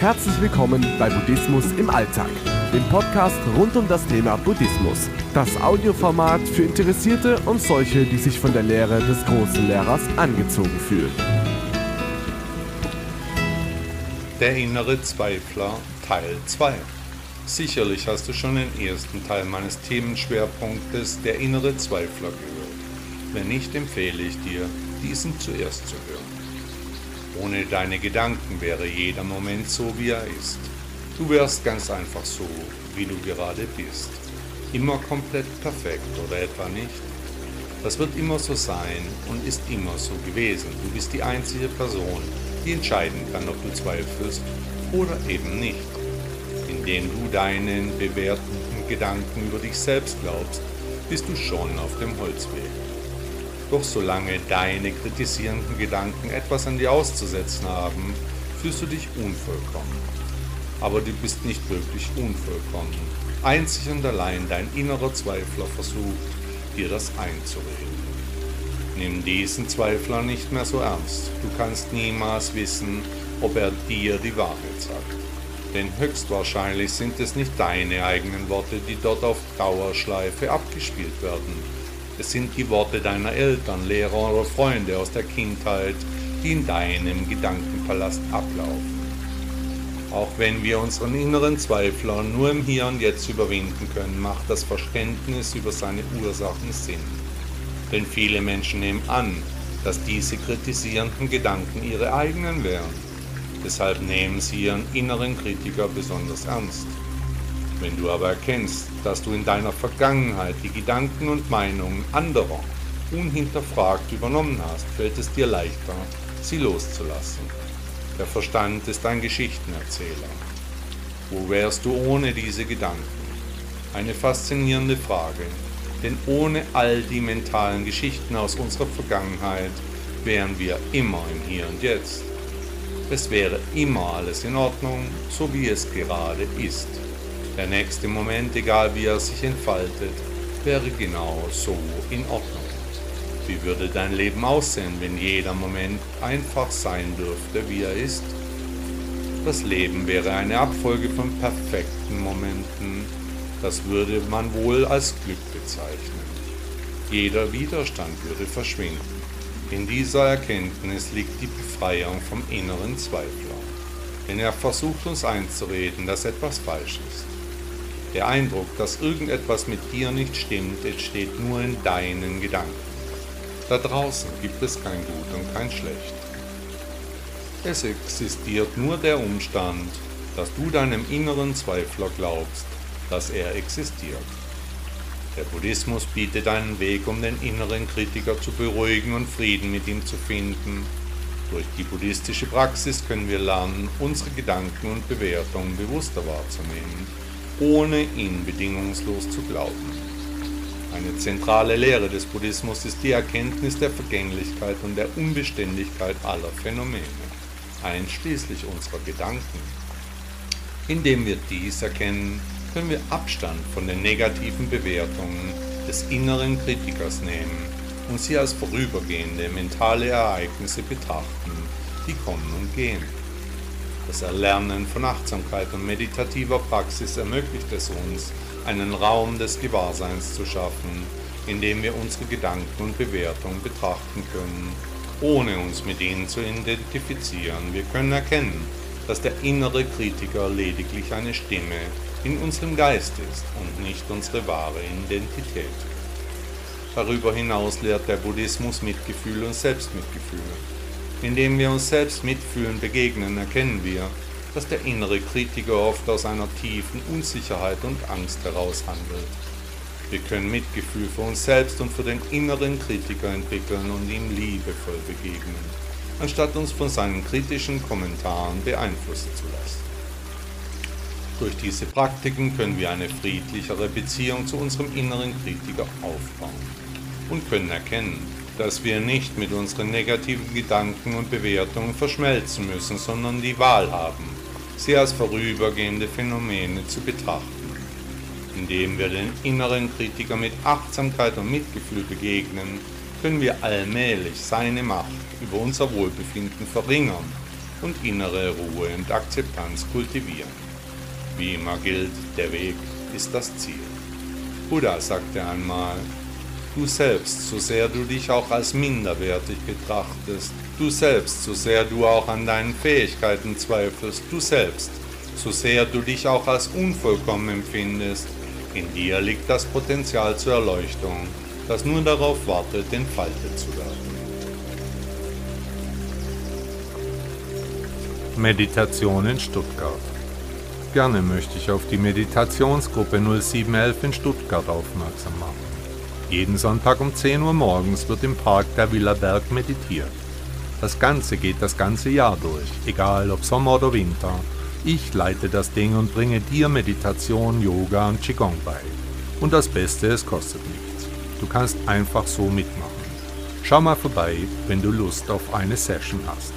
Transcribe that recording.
Herzlich willkommen bei Buddhismus im Alltag, dem Podcast rund um das Thema Buddhismus. Das Audioformat für Interessierte und solche, die sich von der Lehre des großen Lehrers angezogen fühlen. Der innere Zweifler Teil 2 Sicherlich hast du schon den ersten Teil meines Themenschwerpunktes Der innere Zweifler gehört. Wenn nicht, empfehle ich dir, diesen zuerst zu hören. Ohne deine Gedanken wäre jeder Moment so, wie er ist. Du wärst ganz einfach so, wie du gerade bist. Immer komplett perfekt oder etwa nicht? Das wird immer so sein und ist immer so gewesen. Du bist die einzige Person, die entscheiden kann, ob du zweifelst oder eben nicht. Indem du deinen bewertenden Gedanken über dich selbst glaubst, bist du schon auf dem Holzweg. Doch solange deine kritisierenden Gedanken etwas an dir auszusetzen haben, fühlst du dich unvollkommen. Aber du bist nicht wirklich unvollkommen. Einzig und allein dein innerer Zweifler versucht, dir das einzureden. Nimm diesen Zweifler nicht mehr so ernst. Du kannst niemals wissen, ob er dir die Wahrheit sagt. Denn höchstwahrscheinlich sind es nicht deine eigenen Worte, die dort auf Dauerschleife abgespielt werden es sind die Worte deiner Eltern, Lehrer oder Freunde aus der Kindheit, die in deinem Gedankenpalast ablaufen. Auch wenn wir unseren inneren Zweifler nur im Hier und Jetzt überwinden können, macht das Verständnis über seine Ursachen Sinn. Denn viele Menschen nehmen an, dass diese kritisierenden Gedanken ihre eigenen wären. Deshalb nehmen sie ihren inneren Kritiker besonders ernst. Wenn du aber erkennst, dass du in deiner Vergangenheit die Gedanken und Meinungen anderer unhinterfragt übernommen hast, fällt es dir leichter, sie loszulassen. Der Verstand ist ein Geschichtenerzähler. Wo wärst du ohne diese Gedanken? Eine faszinierende Frage, denn ohne all die mentalen Geschichten aus unserer Vergangenheit wären wir immer im Hier und Jetzt. Es wäre immer alles in Ordnung, so wie es gerade ist. Der nächste Moment, egal wie er sich entfaltet, wäre genau so in Ordnung. Wie würde dein Leben aussehen, wenn jeder Moment einfach sein dürfte, wie er ist? Das Leben wäre eine Abfolge von perfekten Momenten. Das würde man wohl als Glück bezeichnen. Jeder Widerstand würde verschwinden. In dieser Erkenntnis liegt die Befreiung vom inneren Zweifler. Denn er versucht uns einzureden, dass etwas falsch ist. Der Eindruck, dass irgendetwas mit dir nicht stimmt, entsteht nur in deinen Gedanken. Da draußen gibt es kein Gut und kein Schlecht. Es existiert nur der Umstand, dass du deinem inneren Zweifler glaubst, dass er existiert. Der Buddhismus bietet einen Weg, um den inneren Kritiker zu beruhigen und Frieden mit ihm zu finden. Durch die buddhistische Praxis können wir lernen, unsere Gedanken und Bewertungen bewusster wahrzunehmen ohne ihn bedingungslos zu glauben. Eine zentrale Lehre des Buddhismus ist die Erkenntnis der Vergänglichkeit und der Unbeständigkeit aller Phänomene, einschließlich unserer Gedanken. Indem wir dies erkennen, können wir Abstand von den negativen Bewertungen des inneren Kritikers nehmen und sie als vorübergehende mentale Ereignisse betrachten, die kommen und gehen. Das Erlernen von Achtsamkeit und meditativer Praxis ermöglicht es uns, einen Raum des Gewahrseins zu schaffen, in dem wir unsere Gedanken und Bewertungen betrachten können, ohne uns mit ihnen zu identifizieren. Wir können erkennen, dass der innere Kritiker lediglich eine Stimme in unserem Geist ist und nicht unsere wahre Identität. Darüber hinaus lehrt der Buddhismus Mitgefühl und Selbstmitgefühl. Indem wir uns selbst mitfühlen begegnen, erkennen wir, dass der innere Kritiker oft aus einer tiefen Unsicherheit und Angst heraus handelt. Wir können Mitgefühl für uns selbst und für den inneren Kritiker entwickeln und ihm liebevoll begegnen, anstatt uns von seinen kritischen Kommentaren beeinflussen zu lassen. Durch diese Praktiken können wir eine friedlichere Beziehung zu unserem inneren Kritiker aufbauen und können erkennen, dass wir nicht mit unseren negativen Gedanken und Bewertungen verschmelzen müssen, sondern die Wahl haben, sie als vorübergehende Phänomene zu betrachten. Indem wir den inneren Kritiker mit Achtsamkeit und Mitgefühl begegnen, können wir allmählich seine Macht über unser Wohlbefinden verringern und innere Ruhe und Akzeptanz kultivieren. Wie immer gilt, der Weg ist das Ziel. Buddha sagte einmal, du selbst, so sehr du dich auch als minderwertig betrachtest, du selbst, so sehr du auch an deinen Fähigkeiten zweifelst, du selbst, so sehr du dich auch als unvollkommen empfindest, in dir liegt das Potenzial zur Erleuchtung, das nur darauf wartet, entfaltet zu werden. Meditation in Stuttgart. Gerne möchte ich auf die Meditationsgruppe 0711 in Stuttgart aufmerksam machen. Jeden Sonntag um 10 Uhr morgens wird im Park der Villa Berg meditiert. Das Ganze geht das ganze Jahr durch, egal ob Sommer oder Winter. Ich leite das Ding und bringe dir Meditation, Yoga und Qigong bei. Und das Beste, es kostet nichts. Du kannst einfach so mitmachen. Schau mal vorbei, wenn du Lust auf eine Session hast.